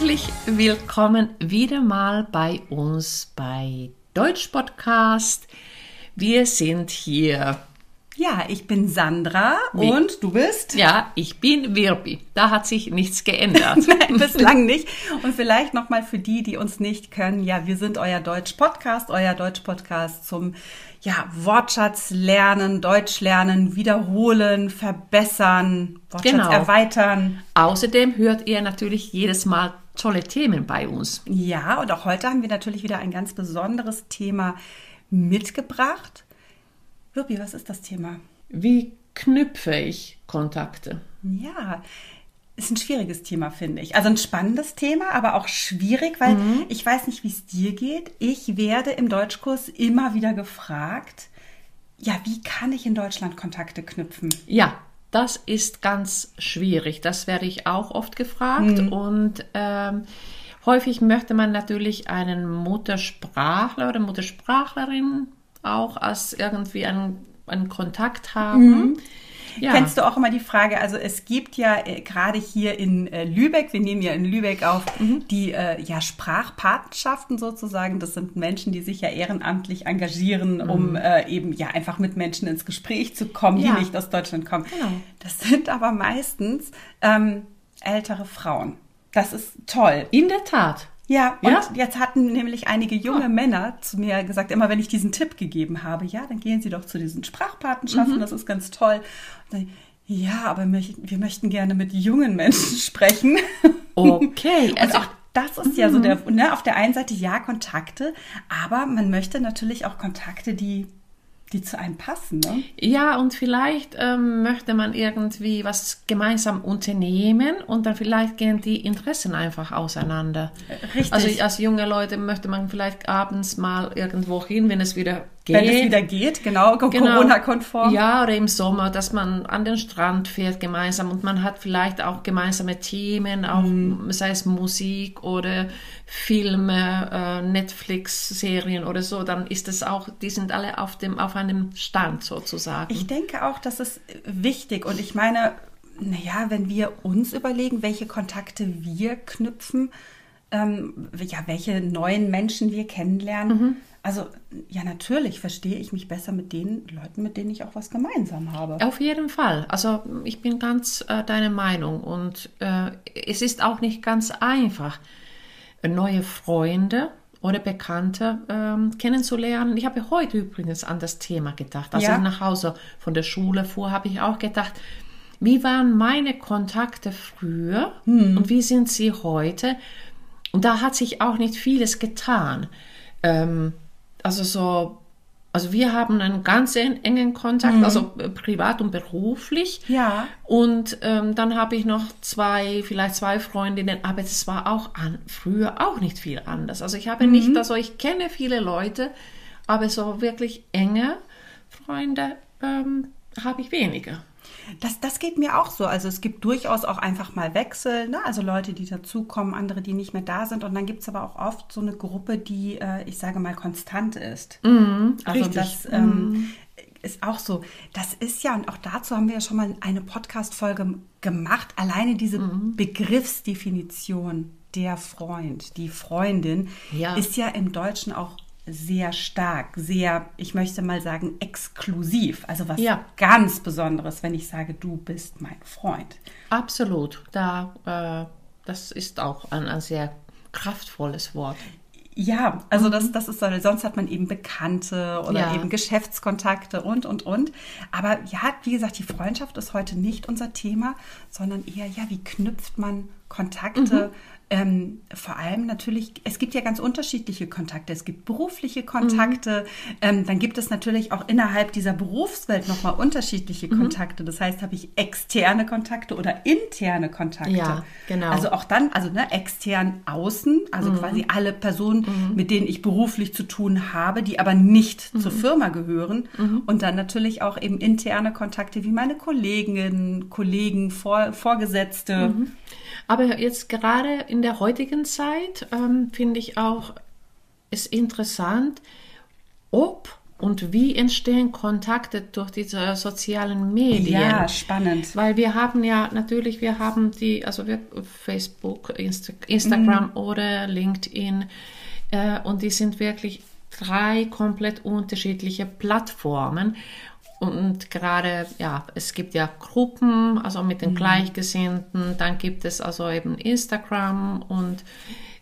Herzlich willkommen wieder mal bei uns bei Deutsch Podcast. Wir sind hier. Ja, ich bin Sandra Wie? und du bist? Ja, ich bin Wirbi. Da hat sich nichts geändert. Nein, bislang nicht. Und vielleicht nochmal für die, die uns nicht können. Ja, wir sind euer Deutsch-Podcast, euer Deutsch-Podcast zum ja, Wortschatz lernen, Deutsch lernen, wiederholen, verbessern, Wortschatz Genau. erweitern. Außerdem hört ihr natürlich jedes Mal tolle Themen bei uns. Ja, und auch heute haben wir natürlich wieder ein ganz besonderes Thema mitgebracht. Wirbi, was ist das Thema? Wie knüpfe ich Kontakte? Ja, ist ein schwieriges Thema, finde ich. Also ein spannendes Thema, aber auch schwierig, weil ich weiß nicht, wie es dir geht. Ich werde im Deutschkurs immer wieder gefragt, ja, wie kann ich in Deutschland Kontakte knüpfen? Ja, das ist ganz schwierig. Das werde ich auch oft gefragt. Und ähm, häufig möchte man natürlich einen Muttersprachler oder Muttersprachlerin auch als irgendwie einen, einen Kontakt haben. Ja. Kennst du auch immer die Frage, also es gibt ja äh, gerade hier in äh, Lübeck, wir nehmen ja in Lübeck auf, die äh, ja Sprachpatenschaften sozusagen. Das sind Menschen, die sich ja ehrenamtlich engagieren, um äh, eben ja einfach mit Menschen ins Gespräch zu kommen, Ja. die nicht aus Deutschland kommen. Genau. Das sind aber meistens ähm, ältere Frauen. Das ist toll. In der Tat. Ja, und Ja? jetzt hatten nämlich einige junge Männer zu mir gesagt, immer wenn ich diesen Tipp gegeben habe, ja, dann gehen Sie doch zu diesen Sprachpatenschaften, das ist ganz toll. Dann, ja, aber wir möchten gerne mit jungen Menschen sprechen. Okay. Also, auch das ist ja so der, ne, auf der einen Seite ja Kontakte, aber man möchte natürlich auch Kontakte, die, die zu einem passen, ne? ja, und vielleicht ähm, möchte man irgendwie was gemeinsam unternehmen und dann vielleicht gehen die Interessen einfach auseinander. Richtig. Also als junge Leute möchte man vielleicht abends mal irgendwo hin, wenn es wieder geht. Wenn es wieder geht, genau, Corona-konform. Ja, oder im Sommer, dass man an den Strand fährt gemeinsam und man hat vielleicht auch gemeinsame Themen, auch Mhm. sei es Musik oder Filme, äh, Netflix-Serien oder so, dann ist es auch, die sind alle auf dem, auf einem Stand sozusagen. Ich denke auch, das ist wichtig. Und ich meine, naja, wenn wir uns überlegen, welche Kontakte wir knüpfen, ähm, ja, welche neuen Menschen wir kennenlernen. Also, ja, natürlich verstehe ich mich besser mit den Leuten, mit denen ich auch was gemeinsam habe. Auf jeden Fall. Also ich bin ganz äh, deiner Meinung und äh, es ist auch nicht ganz einfach, neue Freunde oder Bekannte ähm, kennenzulernen. Ich habe heute übrigens an das Thema gedacht. Als Ja. ich nach Hause von der Schule fuhr, habe ich auch gedacht, wie waren meine Kontakte früher und wie sind sie heute? Und da hat sich auch nicht vieles getan. Ähm, also so, also wir haben einen ganz en- engen Kontakt, also äh, privat und beruflich. Ja. Und ähm, dann habe ich noch zwei, vielleicht zwei Freundinnen, aber das war auch an, früher auch nicht viel anders. Also ich habe nicht, also ich kenne viele Leute, aber so wirklich enge Freunde ähm, habe ich weniger. Das, das geht mir auch so. Also es gibt durchaus auch einfach mal Wechsel, ne? also Leute, die dazukommen, andere, die nicht mehr da sind. Und dann gibt es aber auch oft so eine Gruppe, die, äh, ich sage mal, konstant ist. also Mhm, richtig. das ähm, ist auch so. Das ist ja, und auch dazu haben wir ja schon mal eine Podcast-Folge gemacht, alleine diese Mhm. Begriffsdefinition, der Freund, die Freundin, Ja. ist ja im Deutschen auch sehr stark, sehr, ich möchte mal sagen, exklusiv. Also was Ja. ganz Besonderes, wenn ich sage, du bist mein Freund. Absolut. Da, äh, das ist auch ein, ein sehr kraftvolles Wort. Ja, also das, das ist so, sonst hat man eben Bekannte oder Ja. eben Geschäftskontakte und, und, und. Aber ja, wie gesagt, die Freundschaft ist heute nicht unser Thema, sondern eher, ja, wie knüpft man Kontakte? Ähm, vor allem natürlich, es gibt ja ganz unterschiedliche Kontakte. Es gibt berufliche Kontakte, ähm, dann gibt es natürlich auch innerhalb dieser Berufswelt nochmal unterschiedliche Kontakte. Das heißt, habe ich externe Kontakte oder interne Kontakte. Ja, genau. Also auch dann, also ne, extern außen, also quasi alle Personen, mit denen ich beruflich zu tun habe, die aber nicht zur Firma gehören. Und dann natürlich auch eben interne Kontakte wie meine Kolleginnen, Kollegen, Vor Vorgesetzte. Aber jetzt gerade in der heutigen Zeit ähm, finde ich auch es interessant, ob und wie entstehen Kontakte durch diese sozialen Medien? Ja, spannend. Weil wir haben ja natürlich, wir haben die, also wir, Facebook, Insta, Instagram mhm. oder LinkedIn äh, und die sind wirklich drei komplett unterschiedliche Plattformen. Und gerade, ja, es gibt ja Gruppen, also mit den mhm. Gleichgesinnten, dann gibt es also eben Instagram und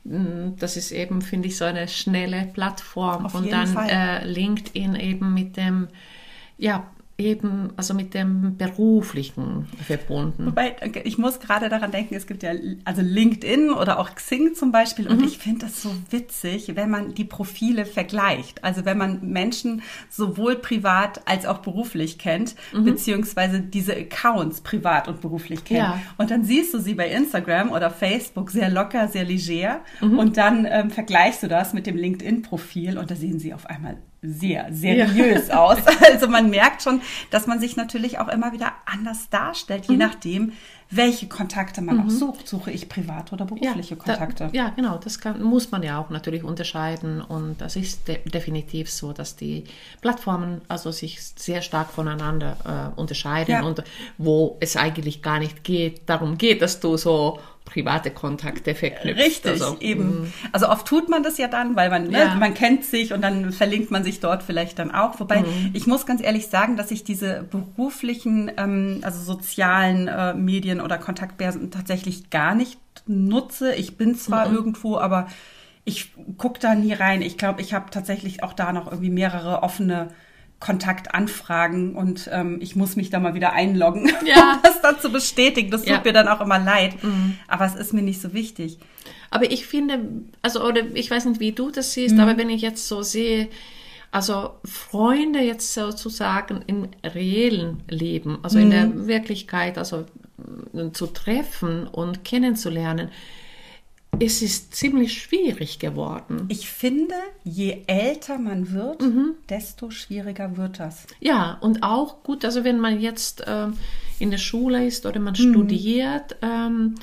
mm, das ist eben, finde ich, so eine schnelle Plattform. Auf und dann äh, LinkedIn eben mit dem, ja, eben, also mit dem Beruflichen verbunden. Wobei, ich muss gerade daran denken, es gibt ja also LinkedIn oder auch Xing zum Beispiel und mhm. ich finde das so witzig, wenn man die Profile vergleicht. Also wenn man Menschen sowohl privat als auch beruflich kennt, mhm. beziehungsweise diese Accounts privat und beruflich kennt. Ja. Und dann siehst du sie bei Instagram oder Facebook sehr locker, sehr leger mhm. und dann ähm, vergleichst du das mit dem LinkedIn-Profil und da sehen sie auf einmal sehr seriös ja. aus. Also man merkt schon, dass man sich natürlich auch immer wieder anders darstellt, je mhm. nachdem, welche Kontakte man mhm. auch sucht. Suche ich private oder berufliche ja, Kontakte? Da, ja, genau. Das kann, muss man ja auch natürlich unterscheiden. Und das ist de definitiv so, dass die Plattformen also sich sehr stark voneinander äh, unterscheiden ja. und wo es eigentlich gar nicht geht, darum geht, dass du so private Kontakte verknüpft. Richtig, also, eben. Mm. Also oft tut man das ja dann, weil man, ne, ja. man kennt sich und dann verlinkt man sich dort vielleicht dann auch. Wobei mhm. ich muss ganz ehrlich sagen, dass ich diese beruflichen, ähm, also sozialen äh, Medien oder Kontaktbörsen tatsächlich gar nicht nutze. Ich bin zwar mhm. irgendwo, aber ich gucke da nie rein. Ich glaube, ich habe tatsächlich auch da noch irgendwie mehrere offene Kontaktanfragen und ähm, ich muss mich da mal wieder einloggen, ja. um das dann zu bestätigen. Das tut ja. mir dann auch immer leid. Mhm. Aber es ist mir nicht so wichtig. Aber ich finde, also, oder ich weiß nicht, wie du das siehst, mhm. aber wenn ich jetzt so sehe, also Freunde jetzt sozusagen im reellen Leben, also mhm. in der mhm. Wirklichkeit, also zu treffen und kennenzulernen, es ist ziemlich schwierig geworden. Ich finde, je älter man wird, mhm. desto schwieriger wird das. Ja, und auch gut, also wenn man jetzt äh, in der Schule ist oder man mhm. studiert, ähm,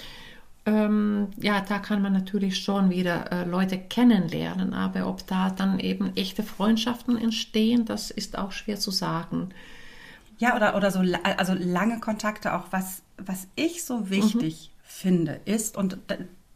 ähm, ja, da kann man natürlich schon wieder äh, Leute kennenlernen, aber ob da dann eben echte Freundschaften entstehen, das ist auch schwer zu sagen. Ja, oder, oder so also lange Kontakte auch, was, was ich so wichtig mhm. finde, ist, und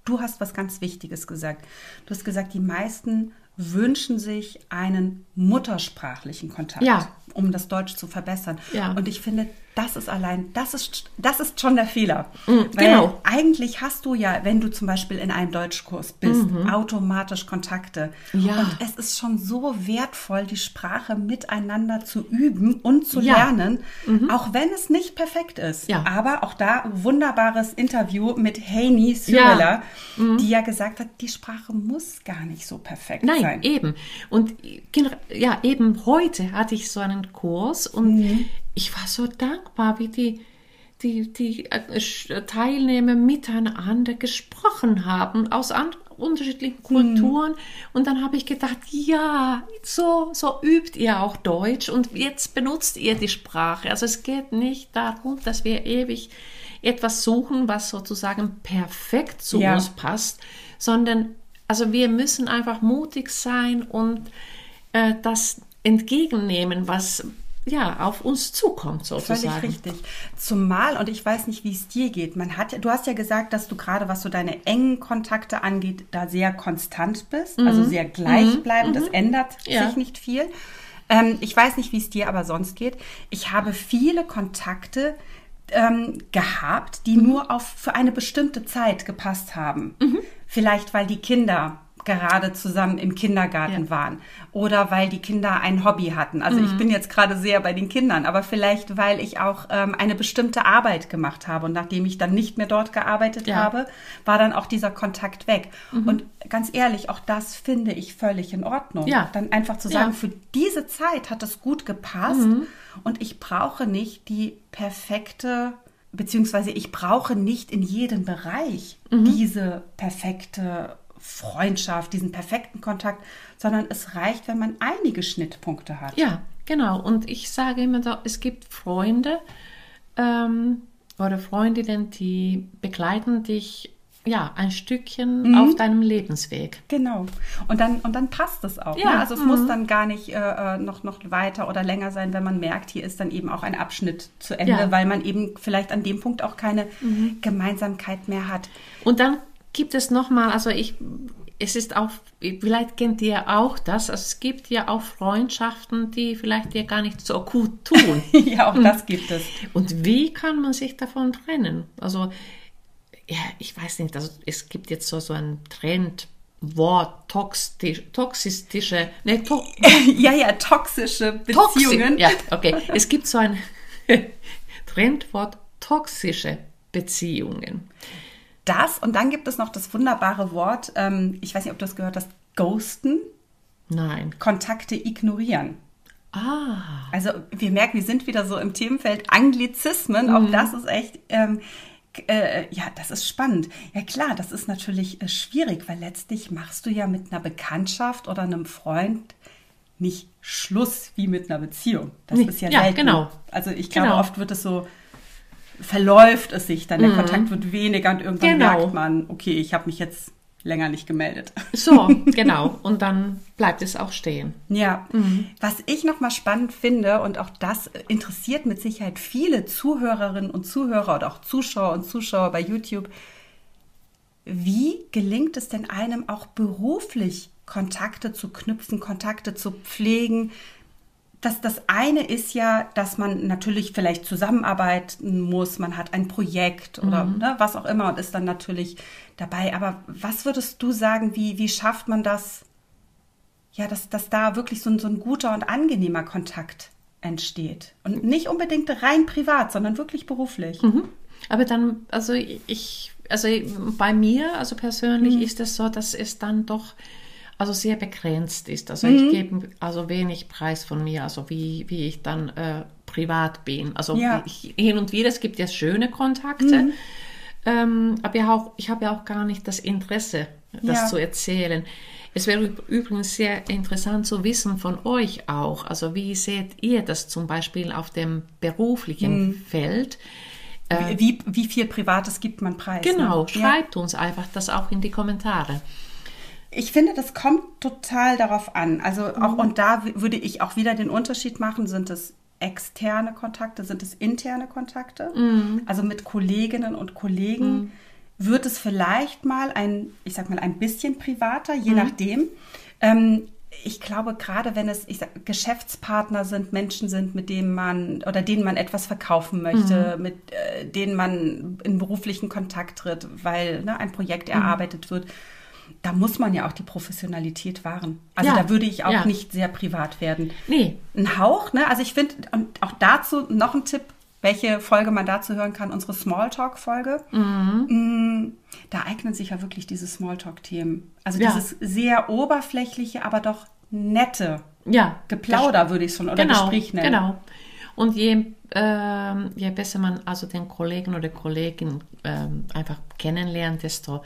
du hast was ganz Wichtiges gesagt. Du hast gesagt, die meisten wünschen sich einen muttersprachlichen Kontakt, ja. Um das Deutsch zu verbessern. Ja. Und ich finde, das ist allein, das ist, das ist schon der Fehler. Mhm, Weil genau. eigentlich hast du ja, wenn du zum Beispiel in einem Deutschkurs bist, mhm. automatisch Kontakte. Ja. Und es ist schon so wertvoll, die Sprache miteinander zu üben und zu ja. lernen, mhm. auch wenn es nicht perfekt ist. Ja. Aber auch da wunderbares Interview mit Heini Sürler, ja. Mhm. die ja gesagt hat, die Sprache muss gar nicht so perfekt Nein, sein. Nein, eben. Und ja, eben heute hatte ich so einen Kurs und mhm ich war so dankbar, wie die, die, die äh, Teilnehmer miteinander gesprochen haben aus unterschiedlichen mhm. Kulturen. Mhm. Und dann habe ich gedacht, ja, so, so übt ihr auch Deutsch und jetzt benutzt ihr die Sprache. Also es geht nicht darum, dass wir ewig etwas suchen, was sozusagen perfekt zu ja. uns passt, sondern also wir müssen einfach mutig sein und äh, das entgegennehmen, was ja, auf uns zukommt sozusagen. Völlig richtig. Zumal, und ich weiß nicht, wie es dir geht, man hat du hast ja gesagt, dass du gerade, was so deine engen Kontakte angeht, da sehr konstant bist, mhm. also sehr gleichbleibend, mhm. das ändert ja. sich nicht viel. Ähm, ich weiß nicht, wie es dir aber sonst geht. Ich habe viele Kontakte ähm, gehabt, die mhm. nur auf für eine bestimmte Zeit gepasst haben. Mhm. Vielleicht, weil die Kinder gerade zusammen im Kindergarten ja. waren oder weil die Kinder ein Hobby hatten. Also mhm. ich bin jetzt gerade sehr bei den Kindern, aber vielleicht weil ich auch ähm, eine bestimmte Arbeit gemacht habe und nachdem ich dann nicht mehr dort gearbeitet ja. habe, war dann auch dieser Kontakt weg. Mhm. Und ganz ehrlich, auch das finde ich völlig in Ordnung. Ja. Dann einfach zu sagen, für diese Zeit hat es gut gepasst mhm. und ich brauche nicht die perfekte beziehungsweise ich brauche nicht in jedem Bereich mhm. diese perfekte Freundschaft, diesen perfekten Kontakt, sondern es reicht, wenn man einige Schnittpunkte hat. Ja, genau. Und ich sage immer, so, es gibt Freunde ähm, oder Freundinnen, die begleiten dich ja, ein Stückchen auf deinem Lebensweg. Genau. Und dann, und dann passt es auch. Ja, Ne? Also es muss dann gar nicht äh, äh, noch, noch weiter oder länger sein, wenn man merkt, hier ist dann eben auch ein Abschnitt zu Ende, Ja. weil man eben vielleicht an dem Punkt auch keine Gemeinsamkeit mehr hat. Und dann gibt es nochmal, also ich, es ist auch, vielleicht kennt ihr auch das, also es gibt ja auch Freundschaften, die vielleicht dir gar nicht so gut tun. ja, auch das gibt es. Und wie kann man sich davon trennen? Also, ja, ich weiß nicht, also es gibt jetzt so, so ein Trendwort, toxisch, toxistische, ne, to, ja, ja, toxische toxi- Beziehungen. Ja, okay. Es gibt so ein Trendwort, toxische Beziehungen. Das und dann gibt es noch das wunderbare Wort, ähm, ich weiß nicht, ob du das gehört hast, ghosten, Nein. Kontakte ignorieren. Ah, Also wir merken, wir sind wieder so im Themenfeld Anglizismen. Auch das ist echt, ähm, äh, ja, das ist spannend. Ja klar, das ist natürlich äh, schwierig, weil letztlich machst du ja mit einer Bekanntschaft oder einem Freund nicht Schluss wie mit einer Beziehung. Das Nee, ist ja, ja, selten. genau. Also ich glaube, Genau. oft wird es so, verläuft es sich dann, der Kontakt wird weniger und irgendwann Genau. merkt man, okay, ich habe mich jetzt länger nicht gemeldet. so, genau. Und dann bleibt es auch stehen. Ja, was ich nochmal spannend finde, und auch das interessiert mit Sicherheit viele Zuhörerinnen und Zuhörer oder auch Zuschauer und Zuschauer bei YouTube, wie gelingt es denn einem auch beruflich Kontakte zu knüpfen, Kontakte zu pflegen? Das, das eine ist ja, dass man natürlich vielleicht zusammenarbeiten muss, man hat ein Projekt oder ne, was auch immer und ist dann natürlich dabei. Aber was würdest du sagen, wie, wie schafft man das, ja, dass, dass da wirklich so ein, so ein guter und angenehmer Kontakt entsteht? Und nicht unbedingt rein privat, sondern wirklich beruflich. Aber dann, also ich, also bei mir, also persönlich Mhm. ist es so, dass es dann doch also sehr begrenzt ist. Also Mhm. ich gebe also wenig Preis von mir, also wie, wie ich dann äh, privat bin. Also Ja. Mhm. ich, hin und wieder, es gibt ja schöne Kontakte, ähm, aber ja auch, ich habe ja auch gar nicht das Interesse, das Ja. zu erzählen. Es wäre üb- übrigens sehr interessant zu wissen von euch auch. Also wie seht ihr das zum Beispiel auf dem beruflichen Mhm. Feld? Wie, wie viel Privates gibt man preis? Genau, ne? Schreibt uns einfach das auch in die Kommentare. Ich finde, das kommt total darauf an. Also auch, und da würde ich auch wieder den Unterschied machen, sind es externe Kontakte, sind es interne Kontakte? Also mit Kolleginnen und Kollegen wird es vielleicht mal ein, ich sag mal, ein bisschen privater, je nachdem. Ähm, ich glaube, gerade wenn es sag, Geschäftspartner sind, Menschen sind, mit denen man oder denen man etwas verkaufen möchte, mit äh, denen man in beruflichen Kontakt tritt, weil ne, ein Projekt erarbeitet wird, da muss man ja auch die Professionalität wahren. Also Ja, da würde ich auch ja. nicht sehr privat werden. Nee, Ein Hauch, ne? Also ich finde, und auch dazu noch ein Tipp, welche Folge man dazu hören kann, unsere Smalltalk-Folge. Mm, Da eignen sich ja wirklich diese Smalltalk-Themen. Also Ja. dieses sehr oberflächliche, aber doch nette ja. Geplauder würde ich es schon oder genau, Gespräch nennen. Genau. Und je, ähm, je besser man also den Kollegen oder Kollegin ähm, einfach kennenlernt, desto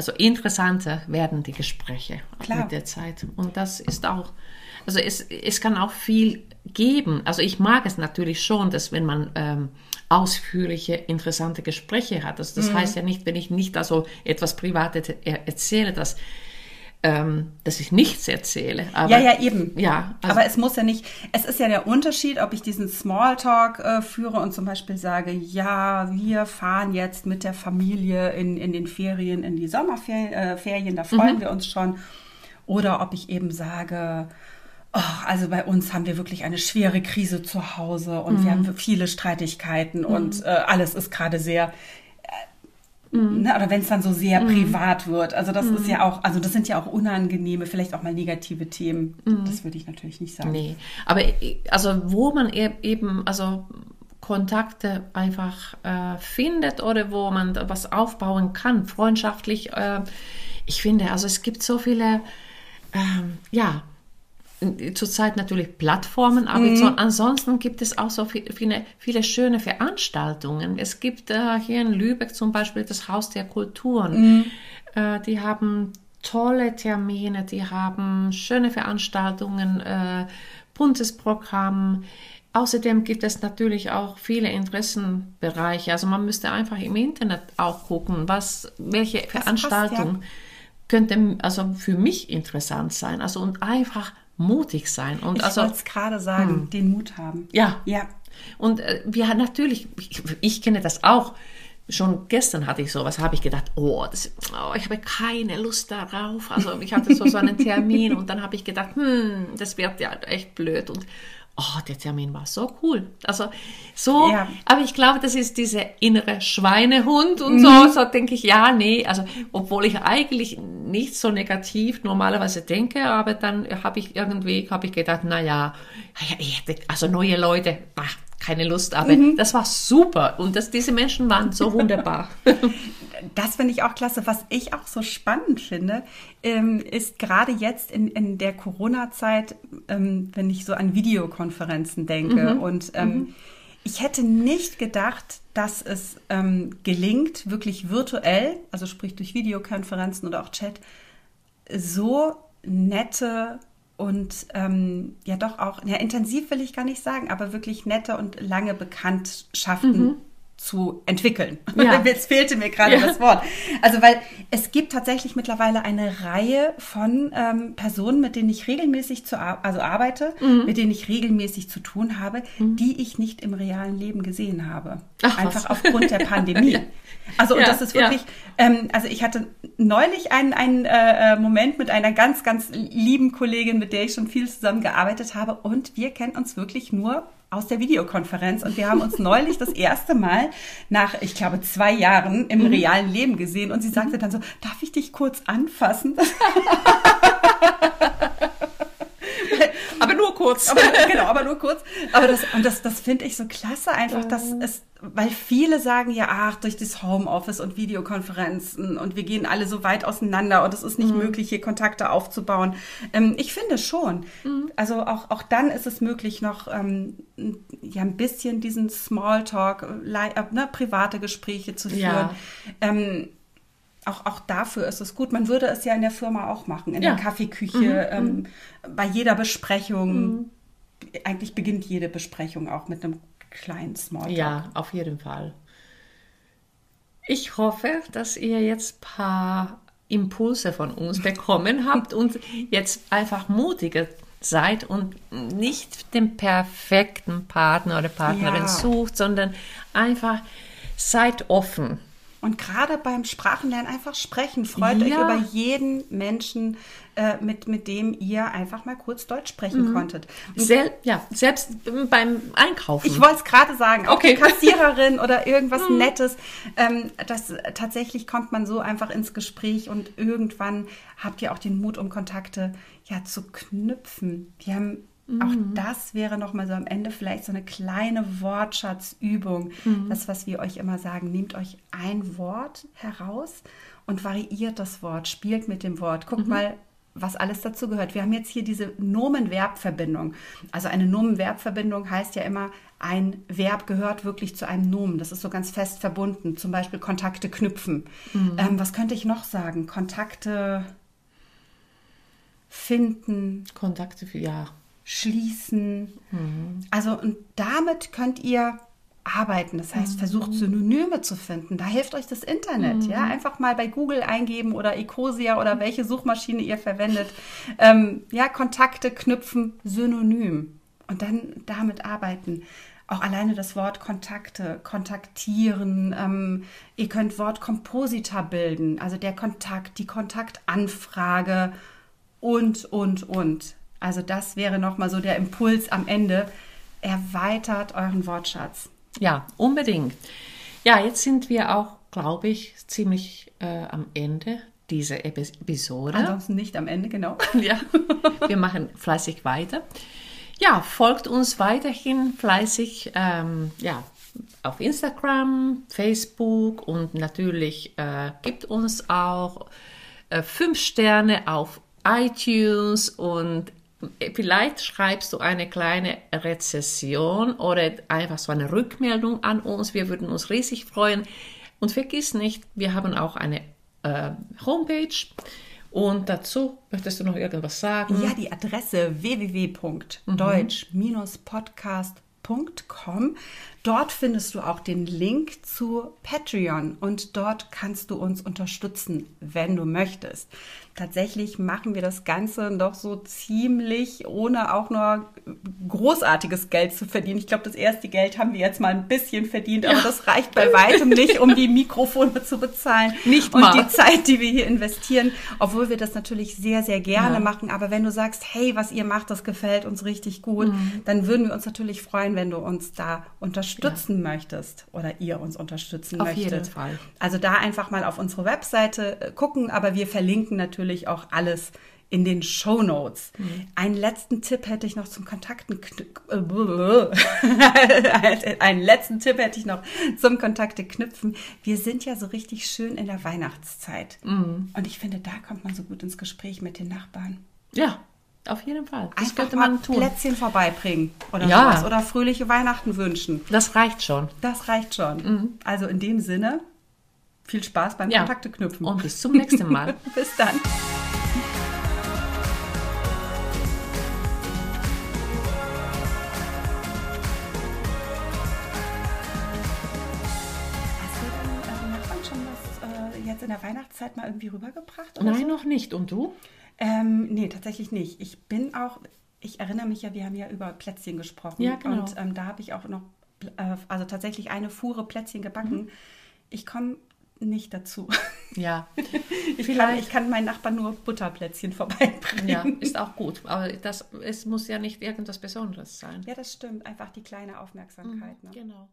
also interessanter werden die Gespräche mit der Zeit. Und das ist auch, also es, es kann auch viel geben. Also ich mag es natürlich schon, dass wenn man ähm, ausführliche, interessante Gespräche hat. Also Mhm. das heißt ja nicht, wenn ich nicht also etwas Privates er- erzähle, dass, ähm, dass ich nichts erzähle. Aber, Ja, ja, eben. Ja, also, aber es muss ja nicht, es ist ja der Unterschied, ob ich diesen Smalltalk äh, führe und zum Beispiel sage, ja, wir fahren jetzt mit der Familie in, in den Ferien, in die Sommerferien, äh, Ferien, da freuen wir uns schon. Oder ob ich eben sage, oh, also bei uns haben wir wirklich eine schwere Krise zu Hause und wir haben viele Streitigkeiten und äh, alles ist gerade sehr Ne, oder wenn es dann so sehr privat wird. Also das ist ja auch, also das sind ja auch unangenehme, vielleicht auch mal negative Themen. Das würde ich natürlich nicht sagen. Nee, aber i- also wo man e- eben also Kontakte einfach äh, findet oder wo man was aufbauen kann, freundschaftlich. Äh, ich finde, also es gibt so viele, ähm, ja, zurzeit natürlich Plattformen, aber so, ansonsten gibt es auch so viel, viele, viele schöne Veranstaltungen. Es gibt äh, hier in Lübeck zum Beispiel das Haus der Kulturen. Äh, die haben tolle Termine, die haben schöne Veranstaltungen, äh, buntes Programm. außerdem gibt es natürlich auch viele Interessenbereiche. Also man müsste einfach im Internet auch gucken, was, welche Veranstaltung passt, ja. könnte also für mich interessant sein. Also und einfach mutig sein. Und ich also, wollte es gerade sagen, hm. den Mut haben. Ja. Ja. Und äh, wir natürlich, ich, ich kenne das auch schon gestern hatte ich sowas, habe ich gedacht, oh, das, oh, ich habe keine Lust darauf. Also ich hatte so, so einen Termin und dann habe ich gedacht, hm, das wird ja echt blöd. Und oh, der Termin war so cool. Also so, ja. aber ich glaube, das ist dieser innere Schweinehund und mhm. so, so denke ich, ja, nee, also obwohl ich eigentlich nicht so negativ normalerweise denke, aber dann habe ich irgendwie, habe ich gedacht, na ja, also neue Leute, ach, keine Lust, aber mhm. das war super und das, diese Menschen waren so wunderbar. das finde ich auch klasse. Was ich auch so spannend finde, ähm, ist gerade jetzt in, in der Corona-Zeit, ähm, wenn ich so an Videokonferenzen denke mhm. und ähm, mhm. ich hätte nicht gedacht, dass es ähm, gelingt, wirklich virtuell, also sprich durch Videokonferenzen oder auch Chat, so nette und ähm, ja doch auch, ja, intensiv will ich gar nicht sagen, aber wirklich nette und lange Bekanntschaften mhm. Zu entwickeln. Ja. Jetzt fehlte mir gerade ja. das Wort. Also weil es gibt tatsächlich mittlerweile eine Reihe von ähm, Personen, mit denen ich regelmäßig zu also arbeite, mhm. mit denen ich regelmäßig zu tun habe, mhm. die ich nicht im realen Leben gesehen habe. Ach, Einfach was. aufgrund der Pandemie. Ja. Also und das ist wirklich, ähm, also ich hatte neulich einen, einen äh, äh, Moment mit einer ganz, ganz lieben Kollegin, mit der ich schon viel zusammengearbeitet habe und wir kennen uns wirklich nur aus der Videokonferenz und wir haben uns neulich das erste Mal nach, ich glaube, zwei Jahren im mhm. realen Leben gesehen und sie sagte dann so, darf ich dich kurz anfassen? aber nur kurz. Aber, genau, aber nur kurz. Aber das, und das, das finde ich so klasse einfach, dass es, weil viele sagen ja, ach, durch das Homeoffice und Videokonferenzen und wir gehen alle so weit auseinander und es ist nicht mhm. möglich, hier Kontakte aufzubauen. Ähm, ich finde schon. Mhm. Also auch, auch dann ist es möglich, noch ähm, ja ein bisschen diesen Smalltalk, äh, ne, private Gespräche zu führen. Ja. Ähm, auch, auch dafür ist es gut. Man würde es ja in der Firma auch machen, in ja. der Kaffeeküche, mhm, mhm. ähm, bei jeder Besprechung. Mhm. Eigentlich beginnt jede Besprechung auch mit einem kleinen Smalltalk. Ja, auf jeden Fall. Ich hoffe, dass ihr jetzt ein paar Impulse von uns bekommen habt und jetzt einfach mutiger seid und nicht den perfekten Partner oder Partnerin ja. sucht, sondern einfach seid offen und gerade beim Sprachenlernen einfach sprechen. Freut ja. euch über jeden Menschen, äh, mit, mit dem ihr einfach mal kurz Deutsch sprechen mhm. konntet. Sel ja, selbst beim Einkaufen. Ich wollte es gerade sagen, auch okay. die Kassiererin oder irgendwas mhm. Nettes. Ähm, das, tatsächlich kommt man so einfach ins Gespräch und irgendwann habt ihr auch den Mut, um Kontakte ja, zu knüpfen. Wir haben auch mhm. das wäre nochmal so am Ende vielleicht so eine kleine Wortschatzübung. Mhm. Das, was wir euch immer sagen, nehmt euch ein Wort heraus und variiert das Wort, spielt mit dem Wort. Guckt mhm. mal, was alles dazu gehört. Wir haben jetzt hier diese Nomen-Verb-Verbindung. Also eine Nomen-Verb-Verbindung heißt ja immer, ein Verb gehört wirklich zu einem Nomen. Das ist so ganz fest verbunden. Zum Beispiel Kontakte knüpfen. Mhm. Ähm, was könnte ich noch sagen? Kontakte finden. Kontakte, ja schließen. Mhm. Also und damit könnt ihr arbeiten. Das heißt, mhm. versucht Synonyme zu finden. Da hilft euch das Internet. Mhm. Ja, einfach mal bei Google eingeben oder Ecosia oder welche Suchmaschine ihr verwendet. Ähm, ja, Kontakte knüpfen, Synonym und dann damit arbeiten. Auch alleine das Wort Kontakte, kontaktieren. Ähm, ihr könnt Wort Kompositor bilden, also der Kontakt, die Kontaktanfrage und, und, und. Also das wäre nochmal so der Impuls am Ende. Erweitert euren Wortschatz. Ja, unbedingt. Ja, jetzt sind wir auch, glaube ich, ziemlich äh, am Ende dieser Episode. Ansonsten nicht am Ende, genau. ja, wir machen fleißig weiter. Ja, folgt uns weiterhin fleißig ähm, ja, auf Instagram, Facebook und natürlich äh, gibt uns auch äh, fünf Sterne auf iTunes und Vielleicht schreibst du eine kleine Rezession oder einfach so eine Rückmeldung an uns. Wir würden uns riesig freuen. Und vergiss nicht, wir haben auch eine äh, Homepage. Und dazu möchtest du noch irgendwas sagen? Ja, die Adresse www.deutsch-podcast.com. Dort findest du auch den Link zu Patreon und dort kannst du uns unterstützen, wenn du möchtest. Tatsächlich machen wir das Ganze doch so ziemlich, ohne auch nur großartiges Geld zu verdienen. Ich glaube, das erste Geld haben wir jetzt mal ein bisschen verdient, aber das reicht bei weitem nicht, um die Mikrofone zu bezahlen. Nicht und mal. die Zeit, die wir hier investieren, obwohl wir das natürlich sehr, sehr gerne Ja. machen. Aber wenn du sagst, hey, was ihr macht, das gefällt uns richtig gut, Mhm. dann würden wir uns natürlich freuen, wenn du uns da unterstützen möchtest oder ihr uns unterstützen Auf möchtet. jeden Fall. Also da einfach mal auf unsere Webseite äh, gucken, aber wir verlinken natürlich auch alles in den Show Notes. Mhm. Einen letzten Tipp hätte ich noch zum Kontakten. äh, Einen letzten Tipp hätte ich noch zum Kontakte knüpfen. Wir sind ja so richtig schön in der Weihnachtszeit. Mhm. Und ich finde, da kommt man so gut ins Gespräch mit den Nachbarn. Ja, auf jeden Fall. Das Einfach könnte mal man tun. Plätzchen vorbeibringen oder Ja. sowas. Oder fröhliche Weihnachten wünschen. Das reicht schon. Das reicht schon. Also in dem Sinne, viel Spaß beim Mhm. Ja. Kontakte knüpfen. Und bis zum nächsten Mal. Bis dann. Hast du denn äh, äh, jetzt in der Weihnachtszeit mal irgendwie rübergebracht? Nein, so? noch nicht. Und du? Ähm, nee, tatsächlich nicht. Ich bin auch, ich erinnere mich ja, wir haben ja über Plätzchen gesprochen. Ja, genau. Und ähm, da habe ich auch noch, äh, also tatsächlich eine Fuhre Plätzchen gebacken. Mhm. Ich komme nicht dazu. Ja. Ich kann, ich kann meinen Nachbarn nur Butterplätzchen vorbeibringen. Ja, ist auch gut. Aber das, es muss ja nicht irgendwas Besonderes sein. Ja, das stimmt. Einfach die kleine Aufmerksamkeit. Ne? Genau.